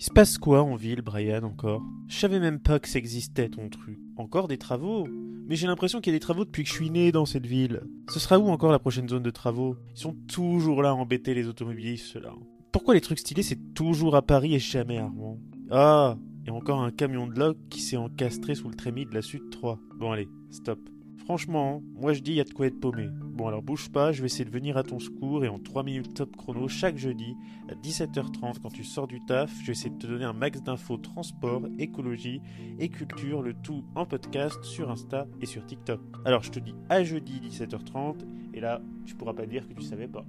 Il se passe quoi en ville, Brian, encore? Je savais même pas que ça existait, ton truc. Encore des travaux? Mais j'ai l'impression qu'il y a des travaux depuis que je suis né dans cette ville. Ce sera où encore la prochaine zone de travaux? Ils sont toujours là à embêter les automobilistes, ceux-là. Pourquoi les trucs stylés, c'est toujours à Paris et jamais à Rouen? Ah Et encore un camion de log qui s'est encastré sous le trémie de la Sud 3. Bon allez, stop. Franchement, moi je dis y a de quoi être paumé. Bon alors bouge pas, je vais essayer de venir à ton secours et en 3 minutes top chrono chaque jeudi à 17h30 quand tu sors du taf, je vais essayer de te donner un max d'infos transport, écologie et culture, le tout en podcast sur Insta et sur TikTok. Alors je te dis à jeudi 17h30 et là tu pourras pas dire que tu savais pas.